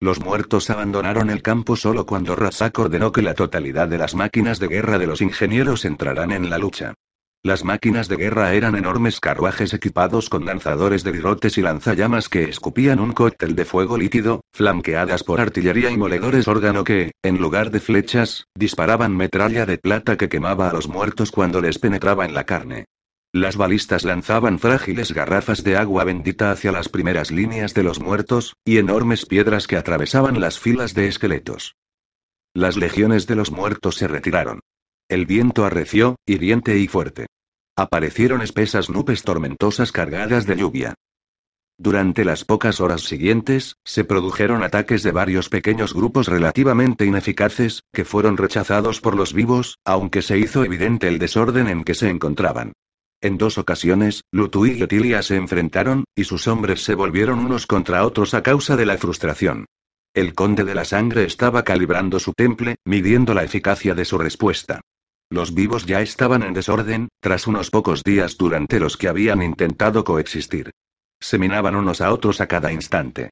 S1: Los muertos abandonaron el campo solo cuando Razak ordenó que la totalidad de las máquinas de guerra de los ingenieros entraran en la lucha. Las máquinas de guerra eran enormes carruajes equipados con lanzadores de virotes y lanzallamas que escupían un cóctel de fuego líquido, flanqueadas por artillería y moledores órgano que, en lugar de flechas, disparaban metralla de plata que quemaba a los muertos cuando les penetraba en la carne. Las balistas lanzaban frágiles garrafas de agua bendita hacia las primeras líneas de los muertos, y enormes piedras que atravesaban las filas de esqueletos. Las legiones de los muertos se retiraron. El viento arreció, hiriente y fuerte. Aparecieron espesas nubes tormentosas cargadas de lluvia. Durante las pocas horas siguientes, se produjeron ataques de varios pequeños grupos relativamente ineficaces, que fueron rechazados por los vivos, aunque se hizo evidente el desorden en que se encontraban. En dos ocasiones, Lutui y Otilia se enfrentaron, y sus hombres se volvieron unos contra otros a causa de la frustración. El conde de la sangre estaba calibrando su temple, midiendo la eficacia de su respuesta. Los vivos ya estaban en desorden, tras unos pocos días durante los que habían intentado coexistir. Se minaban unos a otros a cada instante.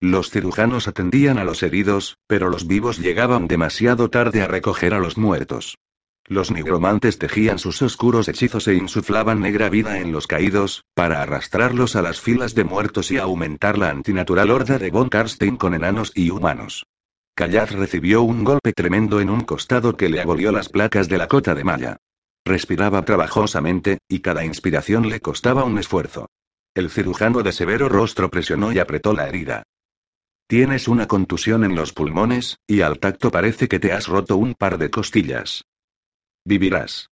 S1: Los cirujanos atendían a los heridos, pero los vivos llegaban demasiado tarde a recoger a los muertos. Los nigromantes tejían sus oscuros hechizos e insuflaban negra vida en los caídos, para arrastrarlos a las filas de muertos y aumentar la antinatural horda de Von Karstein con enanos y humanos. Callad recibió un golpe tremendo en un costado que le abolió las placas de la cota de malla. Respiraba trabajosamente, y cada inspiración le costaba un esfuerzo. El cirujano de severo rostro presionó y apretó la herida. Tienes una contusión en los pulmones, y al tacto parece que te has roto un par de costillas. Vivirás.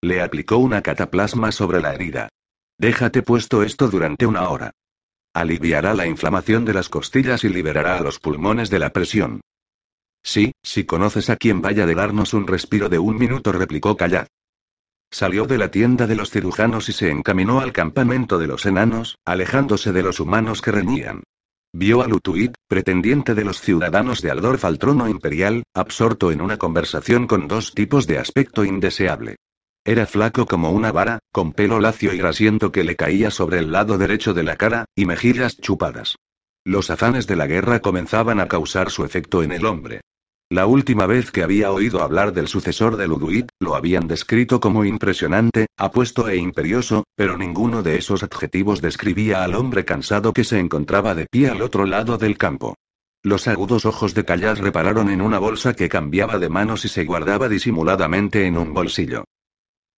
S1: Le aplicó una cataplasma sobre la herida. Déjate puesto esto durante una hora. Aliviará la inflamación de las costillas y liberará a los pulmones de la presión. Sí, si conoces a quien vaya de darnos un respiro de un minuto, replicó Callad. Salió de la tienda de los cirujanos y se encaminó al campamento de los enanos, alejándose de los humanos que reñían. Vio a Lutuit, pretendiente de los ciudadanos de Aldorf al trono imperial, absorto en una conversación con dos tipos de aspecto indeseable. Era flaco como una vara, con pelo lacio y grasiento que le caía sobre el lado derecho de la cara, y mejillas chupadas. Los afanes de la guerra comenzaban a causar su efecto en el hombre. La última vez que había oído hablar del sucesor de Luduit, lo habían descrito como impresionante, apuesto e imperioso, pero ninguno de esos adjetivos describía al hombre cansado que se encontraba de pie al otro lado del campo. Los agudos ojos de Callad repararon en una bolsa que cambiaba de manos y se guardaba disimuladamente en un bolsillo.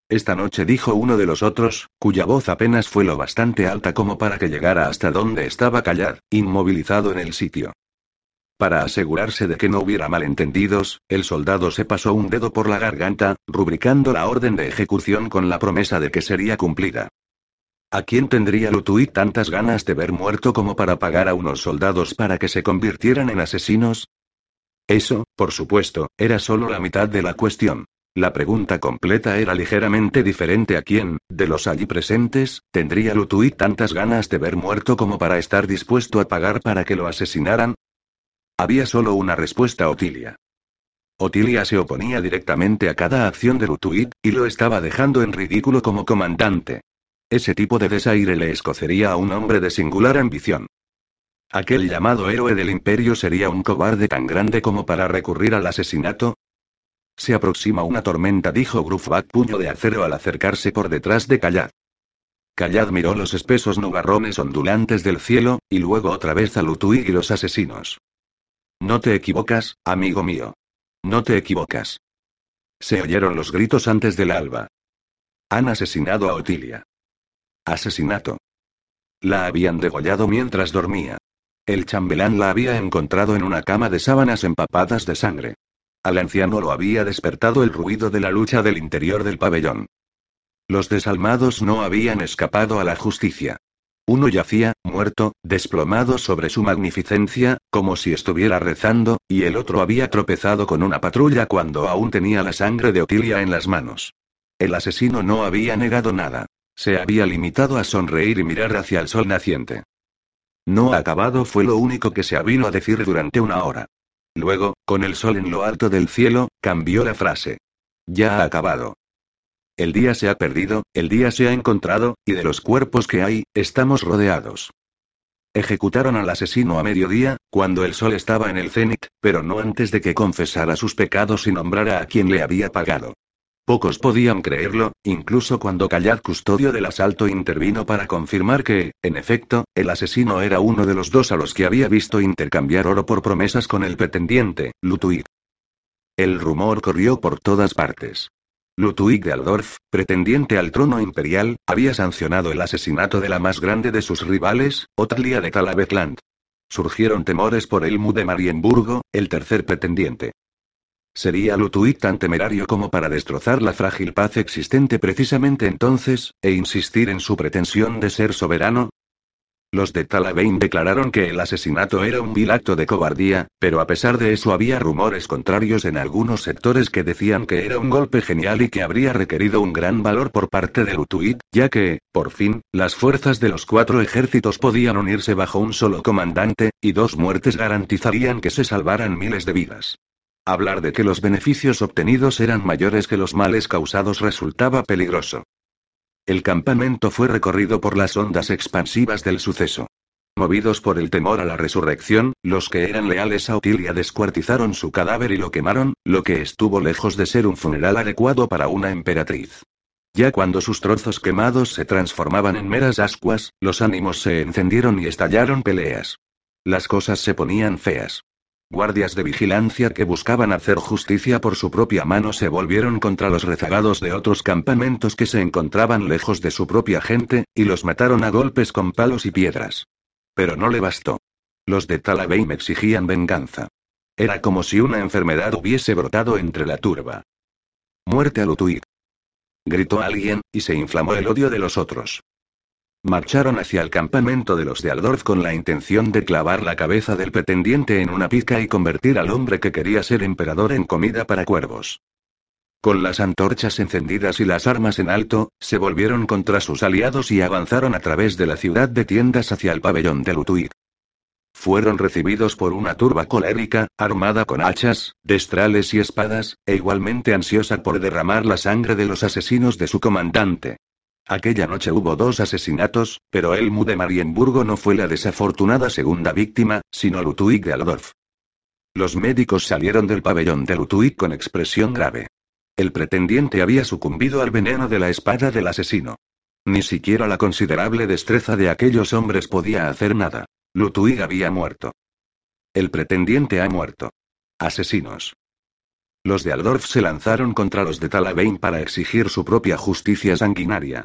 S1: Esta noche dijo uno de los otros, cuya voz apenas fue lo bastante alta como para que llegara hasta donde estaba Callad, inmovilizado en el sitio. Para asegurarse de que no hubiera malentendidos, el soldado se pasó un dedo por la garganta, rubricando la orden de ejecución con la promesa de que sería cumplida. ¿A quién tendría Lutuit tantas ganas de ver muerto como para pagar a unos soldados para que se convirtieran en asesinos? Eso, por supuesto, era solo la mitad de la cuestión. La pregunta completa era ligeramente diferente a quién, de los allí presentes, tendría Lutuit tantas ganas de ver muerto como para estar dispuesto a pagar para que lo asesinaran, había solo una respuesta Otilia. Otilia se oponía directamente a cada acción de Lutuit, y lo estaba dejando en ridículo como comandante. Ese tipo de desaire le escocería a un hombre de singular ambición. ¿Aquel llamado héroe del imperio sería un cobarde tan grande como para recurrir al asesinato? Se aproxima una tormenta, dijo Grufbach puño de acero al acercarse por detrás de Callad. Callad miró los espesos nubarrones ondulantes del cielo, y luego otra vez a Lutuit y los asesinos. No te equivocas, amigo mío. No te equivocas. Se oyeron los gritos antes del alba. Han asesinado a Otilia. Asesinato. La habían degollado mientras dormía. El chambelán la había encontrado en una cama de sábanas empapadas de sangre. Al anciano lo había despertado el ruido de la lucha del interior del pabellón. Los desalmados no habían escapado a la justicia. Uno yacía, muerto, desplomado sobre su magnificencia, como si estuviera rezando, y el otro había tropezado con una patrulla cuando aún tenía la sangre de Otilia en las manos. El asesino no había negado nada. Se había limitado a sonreír y mirar hacia el sol naciente. No acabado fue lo único que se avino a decir durante una hora. Luego, con el sol en lo alto del cielo, cambió la frase. Ya ha acabado. El día se ha perdido, el día se ha encontrado, y de los cuerpos que hay, estamos rodeados. Ejecutaron al asesino a mediodía, cuando el sol estaba en el cenit, pero no antes de que confesara sus pecados y nombrara a quien le había pagado. Pocos podían creerlo, incluso cuando Callad Custodio del Asalto intervino para confirmar que, en efecto, el asesino era uno de los dos a los que había visto intercambiar oro por promesas con el pretendiente, Lutuit. El rumor corrió por todas partes. Lutuig de Aldorf, pretendiente al trono imperial, había sancionado el asesinato de la más grande de sus rivales, Otlia de Talabetland. Surgieron temores por Elmu de Marienburgo, el tercer pretendiente. ¿Sería Lutuig tan temerario como para destrozar la frágil paz existente precisamente entonces, e insistir en su pretensión de ser soberano? Los de Talabain declararon que el asesinato era un vil acto de cobardía, pero a pesar de eso había rumores contrarios en algunos sectores que decían que era un golpe genial y que habría requerido un gran valor por parte de Lutuit, ya que, por fin, las fuerzas de los cuatro ejércitos podían unirse bajo un solo comandante, y dos muertes garantizarían que se salvaran miles de vidas. Hablar de que los beneficios obtenidos eran mayores que los males causados resultaba peligroso. El campamento fue recorrido por las ondas expansivas del suceso. Movidos por el temor a la resurrección, los que eran leales a Otilia descuartizaron su cadáver y lo quemaron, lo que estuvo lejos de ser un funeral adecuado para una emperatriz. Ya cuando sus trozos quemados se transformaban en meras ascuas, los ánimos se encendieron y estallaron peleas. Las cosas se ponían feas. Guardias de vigilancia que buscaban hacer justicia por su propia mano se volvieron contra los rezagados de otros campamentos que se encontraban lejos de su propia gente, y los mataron a golpes con palos y piedras. Pero no le bastó. Los de Talabain exigían venganza. Era como si una enfermedad hubiese brotado entre la turba. Muerte a Lutuit. Gritó alguien, y se inflamó el odio de los otros. Marcharon hacia el campamento de los de Aldorf con la intención de clavar la cabeza del pretendiente en una pica y convertir al hombre que quería ser emperador en comida para cuervos. Con las antorchas encendidas y las armas en alto, se volvieron contra sus aliados y avanzaron a través de la ciudad de tiendas hacia el pabellón de Lutuit. Fueron recibidos por una turba colérica, armada con hachas, destrales y espadas, e igualmente ansiosa por derramar la sangre de los asesinos de su comandante. Aquella noche hubo dos asesinatos, pero Elmu de Marienburgo no fue la desafortunada segunda víctima, sino Lutuig de Aldorf. Los médicos salieron del pabellón de Lutuig con expresión grave. El pretendiente había sucumbido al veneno de la espada del asesino. Ni siquiera la considerable destreza de aquellos hombres podía hacer nada. Lutuig había muerto. El pretendiente ha muerto. Asesinos. Los de Aldorf se lanzaron contra los de Talabain para exigir su propia justicia sanguinaria.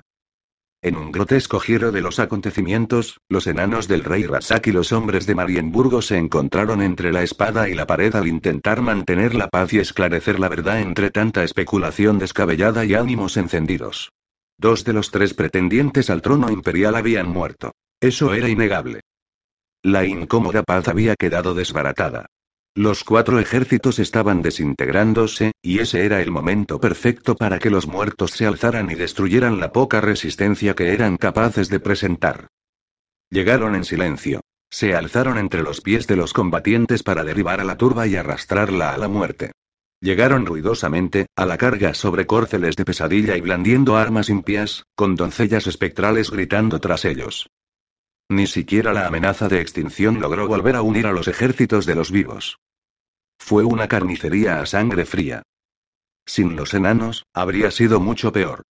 S1: En un grotesco giro de los acontecimientos, los enanos del rey Rasak y los hombres de Marienburgo se encontraron entre la espada y la pared al intentar mantener la paz y esclarecer la verdad entre tanta especulación descabellada y ánimos encendidos. Dos de los tres pretendientes al trono imperial habían muerto. Eso era innegable. La incómoda paz había quedado desbaratada. Los cuatro ejércitos estaban desintegrándose, y ese era el momento perfecto para que los muertos se alzaran y destruyeran la poca resistencia que eran capaces de presentar. Llegaron en silencio. Se alzaron entre los pies de los combatientes para derribar a la turba y arrastrarla a la muerte. Llegaron ruidosamente, a la carga sobre córceles de pesadilla y blandiendo armas impias, con doncellas espectrales gritando tras ellos. Ni siquiera la amenaza de extinción logró volver a unir a los ejércitos de los vivos. Fue una carnicería a sangre fría. Sin los enanos, habría sido mucho peor.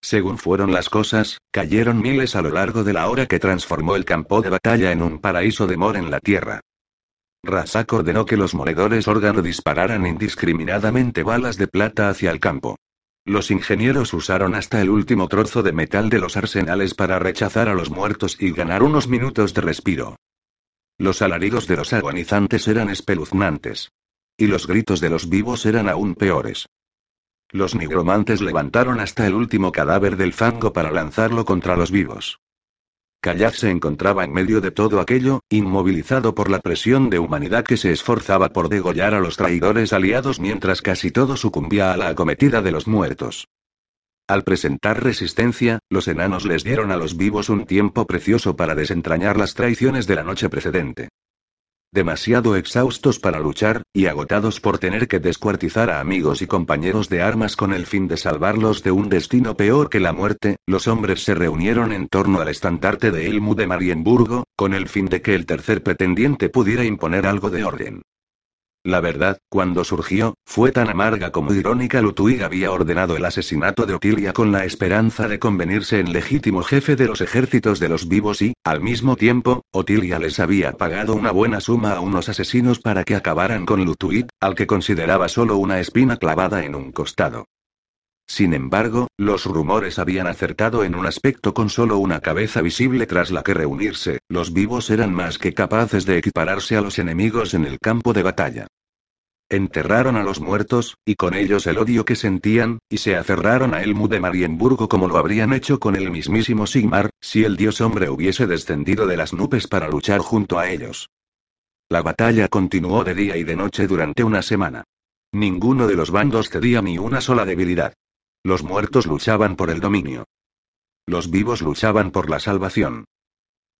S1: Según fueron las cosas, cayeron miles a lo largo de la hora que transformó el campo de batalla en un paraíso de mor en la tierra. Rasak ordenó que los moledores órgano dispararan indiscriminadamente balas de plata hacia el campo. Los ingenieros usaron hasta el último trozo de metal de los arsenales para rechazar a los muertos y ganar unos minutos de respiro. Los alaridos de los agonizantes eran espeluznantes. Y los gritos de los vivos eran aún peores. Los nigromantes levantaron hasta el último cadáver del fango para lanzarlo contra los vivos. Callaz se encontraba en medio de todo aquello, inmovilizado por la presión de humanidad que se esforzaba por degollar a los traidores aliados mientras casi todo sucumbía a la acometida de los muertos. Al presentar resistencia, los enanos les dieron a los vivos un tiempo precioso para desentrañar las traiciones de la noche precedente. Demasiado exhaustos para luchar, y agotados por tener que descuartizar a amigos y compañeros de armas con el fin de salvarlos de un destino peor que la muerte, los hombres se reunieron en torno al estandarte de Ilmu de Marienburgo, con el fin de que el tercer pretendiente pudiera imponer algo de orden. La verdad, cuando surgió, fue tan amarga como irónica. Lutuig había ordenado el asesinato de Otilia con la esperanza de convenirse en legítimo jefe de los ejércitos de los vivos y, al mismo tiempo, Otilia les había pagado una buena suma a unos asesinos para que acabaran con Lutuig, al que consideraba solo una espina clavada en un costado. Sin embargo, los rumores habían acertado en un aspecto con solo una cabeza visible tras la que reunirse, los vivos eran más que capaces de equipararse a los enemigos en el campo de batalla. Enterraron a los muertos, y con ellos el odio que sentían, y se aferraron a Elmu de Marienburgo como lo habrían hecho con el mismísimo Sigmar, si el dios hombre hubiese descendido de las nubes para luchar junto a ellos. La batalla continuó de día y de noche durante una semana. Ninguno de los bandos cedía ni una sola debilidad. Los muertos luchaban por el dominio. Los vivos luchaban por la salvación.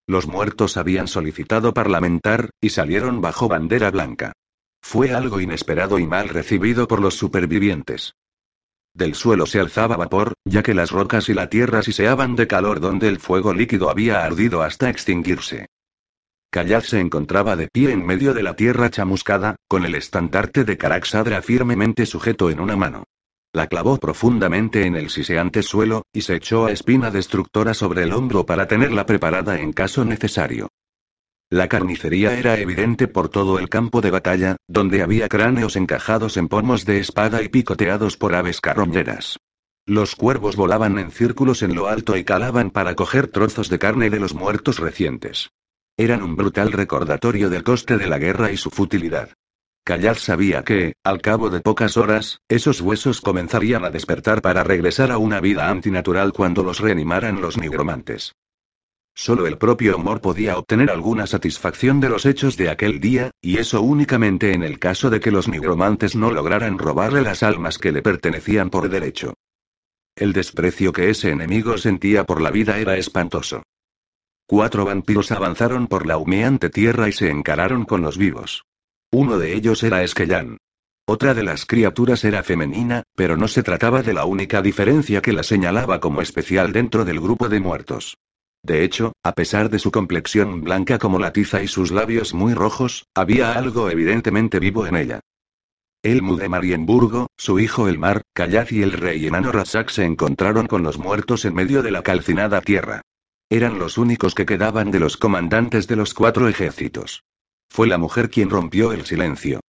S1: Los muertos habían solicitado parlamentar, y salieron bajo bandera blanca. Fue algo inesperado y mal recibido por los supervivientes. Del suelo se alzaba vapor, ya que las rocas y la tierra siseaban de calor donde el fuego líquido había ardido hasta extinguirse. Callad se encontraba de pie en medio de la tierra chamuscada, con el estandarte de Caraxadra firmemente sujeto en una mano. La clavó profundamente en el siseante suelo, y se echó a espina destructora sobre el hombro para tenerla preparada en caso necesario. La carnicería era evidente por todo el campo de batalla, donde había cráneos encajados en pomos de espada y picoteados por aves carroñeras. Los cuervos volaban en círculos en lo alto y calaban para coger trozos de carne de los muertos recientes. Eran un brutal recordatorio del coste de la guerra y su futilidad. Callad sabía que, al cabo de pocas horas, esos huesos comenzarían a despertar para regresar a una vida antinatural cuando los reanimaran los nigromantes. Solo el propio humor podía obtener alguna satisfacción de los hechos de aquel día, y eso únicamente en el caso de que los nigromantes no lograran robarle las almas que le pertenecían por derecho. El desprecio que ese enemigo sentía por la vida era espantoso. Cuatro vampiros avanzaron por la humeante tierra y se encararon con los vivos. Uno de ellos era Esquellán. Otra de las criaturas era femenina, pero no se trataba de la única diferencia que la señalaba como especial dentro del grupo de muertos. De hecho, a pesar de su complexión blanca como la tiza y sus labios muy rojos, había algo evidentemente vivo en ella. Elmu de Marienburgo, su hijo Elmar, Callaz y el rey enano Razak se encontraron con los muertos en medio de la calcinada tierra. Eran los únicos que quedaban de los comandantes de los cuatro ejércitos. Fue la mujer quien rompió el silencio.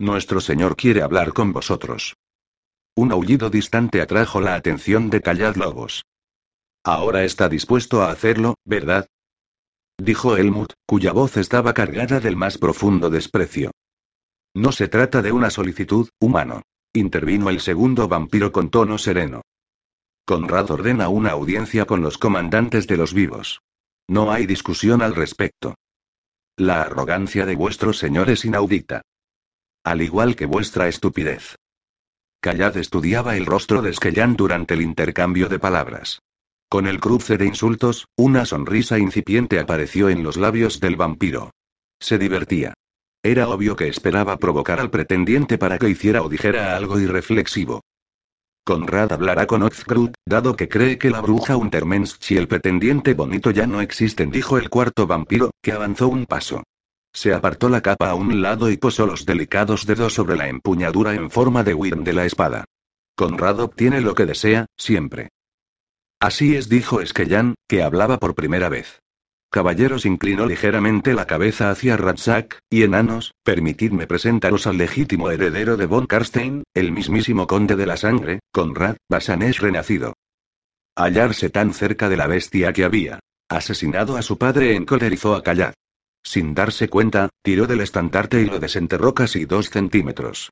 S1: Nuestro señor quiere hablar con vosotros. Un aullido distante atrajo la atención de Callad Lobos. Ahora está dispuesto a hacerlo, ¿verdad? Dijo Helmut, cuya voz estaba cargada del más profundo desprecio. No se trata de una solicitud, humano. Intervino el segundo vampiro con tono sereno. Conrad ordena una audiencia con los comandantes de los vivos. No hay discusión al respecto. La arrogancia de vuestro señor es inaudita. Al igual que vuestra estupidez. Callad estudiaba el rostro de Skellán durante el intercambio de palabras. Con el cruce de insultos, una sonrisa incipiente apareció en los labios del vampiro. Se divertía. Era obvio que esperaba provocar al pretendiente para que hiciera o dijera algo irreflexivo. Conrad hablará con Ozgrud, dado que cree que la bruja Untermensch y el pretendiente bonito ya no existen, dijo el cuarto vampiro, que avanzó un paso. Se apartó la capa a un lado y posó los delicados dedos sobre la empuñadura en forma de Wyrm de la espada. Conrad obtiene lo que desea, siempre. Así es, dijo Esquellán, que hablaba por primera vez. Caballeros inclinó ligeramente la cabeza hacia Ratsak, y enanos, permitidme presentaros al legítimo heredero de von Karstein, el mismísimo conde de la sangre, Conrad, Basanesh renacido. Hallarse tan cerca de la bestia que había asesinado a su padre encolerizó a Callad. Sin darse cuenta, tiró del estandarte y lo desenterró casi dos centímetros.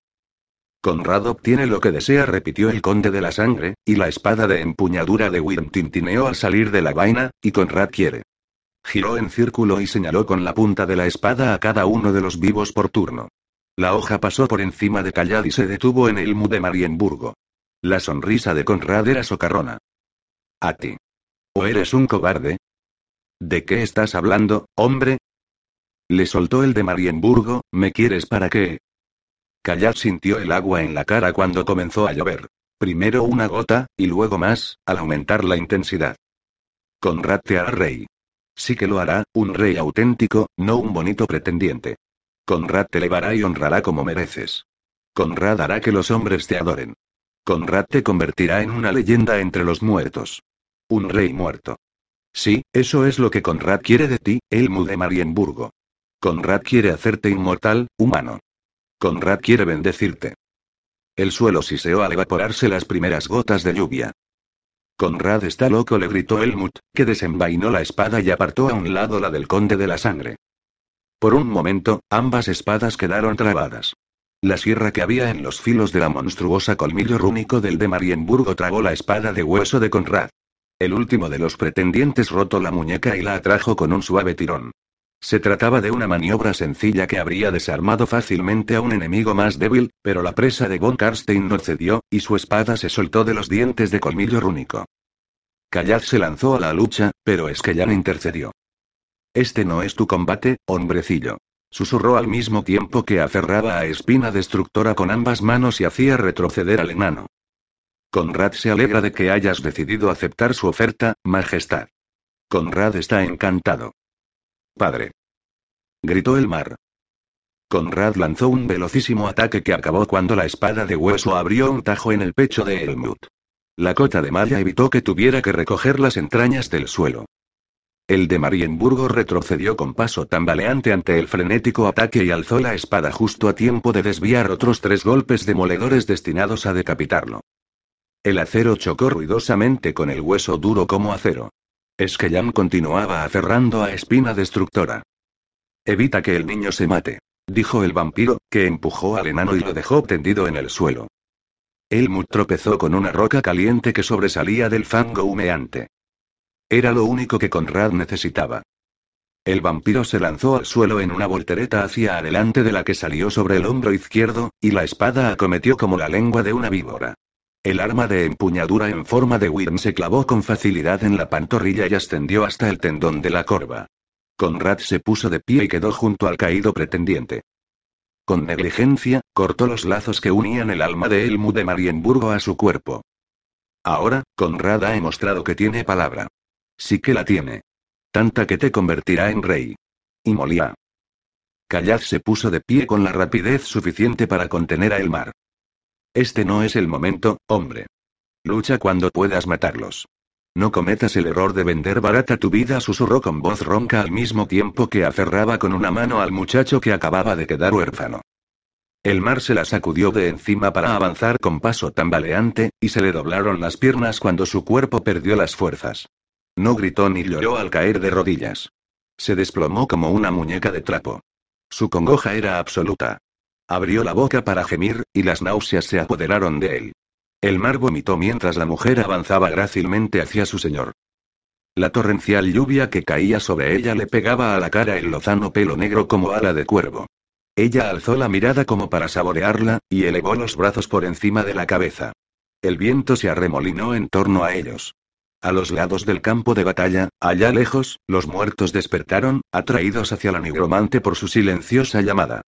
S1: Conrad obtiene lo que desea, repitió el conde de la sangre, y la espada de empuñadura de Wyrm tintineó al salir de la vaina, y Conrad quiere. Giró en círculo y señaló con la punta de la espada a cada uno de los vivos por turno. La hoja pasó por encima de Callad y se detuvo en el mu de Marienburgo. La sonrisa de Conrad era socarrona. A ti. ¿O eres un cobarde? ¿De qué estás hablando, hombre? Le soltó el de Marienburgo, ¿me quieres para qué? Callad sintió el agua en la cara cuando comenzó a llover. Primero una gota, y luego más, al aumentar la intensidad. Conrad te hará rey. Sí que lo hará, un rey auténtico, no un bonito pretendiente. Conrad te elevará y honrará como mereces. Conrad hará que los hombres te adoren. Conrad te convertirá en una leyenda entre los muertos. Un rey muerto. Sí, eso es lo que Conrad quiere de ti, Elmu de Marienburgo. Conrad quiere hacerte inmortal, humano. Conrad quiere bendecirte. El suelo siseó al evaporarse las primeras gotas de lluvia. Conrad está loco, le gritó Helmut, que desenvainó la espada y apartó a un lado la del conde de la sangre. Por un momento, ambas espadas quedaron trabadas. La sierra que había en los filos de la monstruosa colmillo rúnico del de Marienburgo tragó la espada de hueso de Conrad. El último de los pretendientes rotó la muñeca y la atrajo con un suave tirón. Se trataba de una maniobra sencilla que habría desarmado fácilmente a un enemigo más débil, pero la presa de von Karstein no cedió, y su espada se soltó de los dientes de colmillo rúnico. Callad se lanzó a la lucha, pero Esquellan intercedió. Este no es tu combate, hombrecillo. Susurró al mismo tiempo que aferraba a Espina Destructora con ambas manos y hacía retroceder al enano. Conrad se alegra de que hayas decidido aceptar su oferta, Majestad. Conrad está encantado. Padre. Gritó el mar. Conrad lanzó un velocísimo ataque que acabó cuando la espada de hueso abrió un tajo en el pecho de Helmut. La cota de malla evitó que tuviera que recoger las entrañas del suelo. El de Marienburgo retrocedió con paso tambaleante ante el frenético ataque y alzó la espada justo a tiempo de desviar otros tres golpes demoledores destinados a decapitarlo. El acero chocó ruidosamente con el hueso duro como acero. Esquellam continuaba aferrando a espina destructora. Evita que el niño se mate, dijo el vampiro, que empujó al enano y lo dejó tendido en el suelo. Elmut tropezó con una roca caliente que sobresalía del fango humeante. Era lo único que Conrad necesitaba. El vampiro se lanzó al suelo en una voltereta hacia adelante de la que salió sobre el hombro izquierdo, y la espada acometió como la lengua de una víbora. El arma de empuñadura en forma de Wyrm se clavó con facilidad en la pantorrilla y ascendió hasta el tendón de la corva. Conrad se puso de pie y quedó junto al caído pretendiente. Con negligencia, cortó los lazos que unían el alma de Elmu de Marienburgo a su cuerpo. Ahora, Conrad ha demostrado que tiene palabra. Sí que la tiene. Tanta que te convertirá en rey. Y molía. Callad se puso de pie con la rapidez suficiente para contener a Elmar. Este no es el momento, hombre. Lucha cuando puedas matarlos. No cometas el error de vender barata tu vida, susurró con voz ronca al mismo tiempo que aferraba con una mano al muchacho que acababa de quedar huérfano. El mar se la sacudió de encima para avanzar con paso tambaleante, y se le doblaron las piernas cuando su cuerpo perdió las fuerzas. No gritó ni lloró al caer de rodillas. Se desplomó como una muñeca de trapo. Su congoja era absoluta. Abrió la boca para gemir, y las náuseas se apoderaron de él. El mar vomitó mientras la mujer avanzaba grácilmente hacia su señor. La torrencial lluvia que caía sobre ella le pegaba a la cara el lozano pelo negro como ala de cuervo. Ella alzó la mirada como para saborearla, y elevó los brazos por encima de la cabeza. El viento se arremolinó en torno a ellos. A los lados del campo de batalla, allá lejos, los muertos despertaron, atraídos hacia la nigromante por su silenciosa llamada.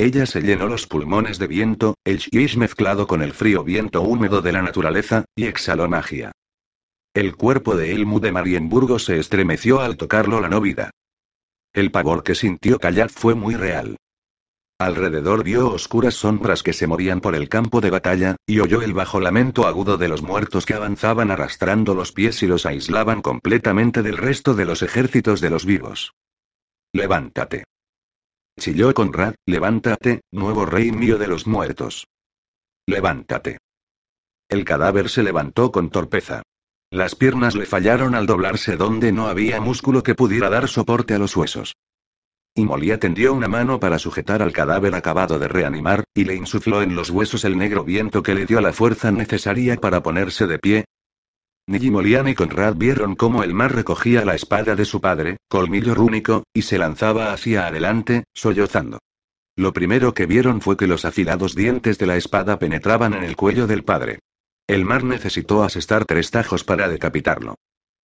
S1: Ella se llenó los pulmones de viento, el shish mezclado con el frío viento húmedo de la naturaleza, y exhaló magia. El cuerpo de Elmu de Marienburgo se estremeció al tocarlo la novida. El pavor que sintió Callat fue muy real. Alrededor vio oscuras sombras que se morían por el campo de batalla, y oyó el bajo lamento agudo de los muertos que avanzaban arrastrando los pies y los aislaban completamente del resto de los ejércitos de los vivos. Levántate. Chilló Conrad, levántate, nuevo rey mío de los muertos. Levántate. El cadáver se levantó con torpeza. Las piernas le fallaron al doblarse donde no había músculo que pudiera dar soporte a los huesos. Y Molía tendió una mano para sujetar al cadáver acabado de reanimar, y le insufló en los huesos el negro viento que le dio la fuerza necesaria para ponerse de pie, ni Molian y Conrad vieron cómo el mar recogía la espada de su padre, colmillo rúnico, y se lanzaba hacia adelante, sollozando. Lo primero que vieron fue que los afilados dientes de la espada penetraban en el cuello del padre. El mar necesitó asestar tres tajos para decapitarlo.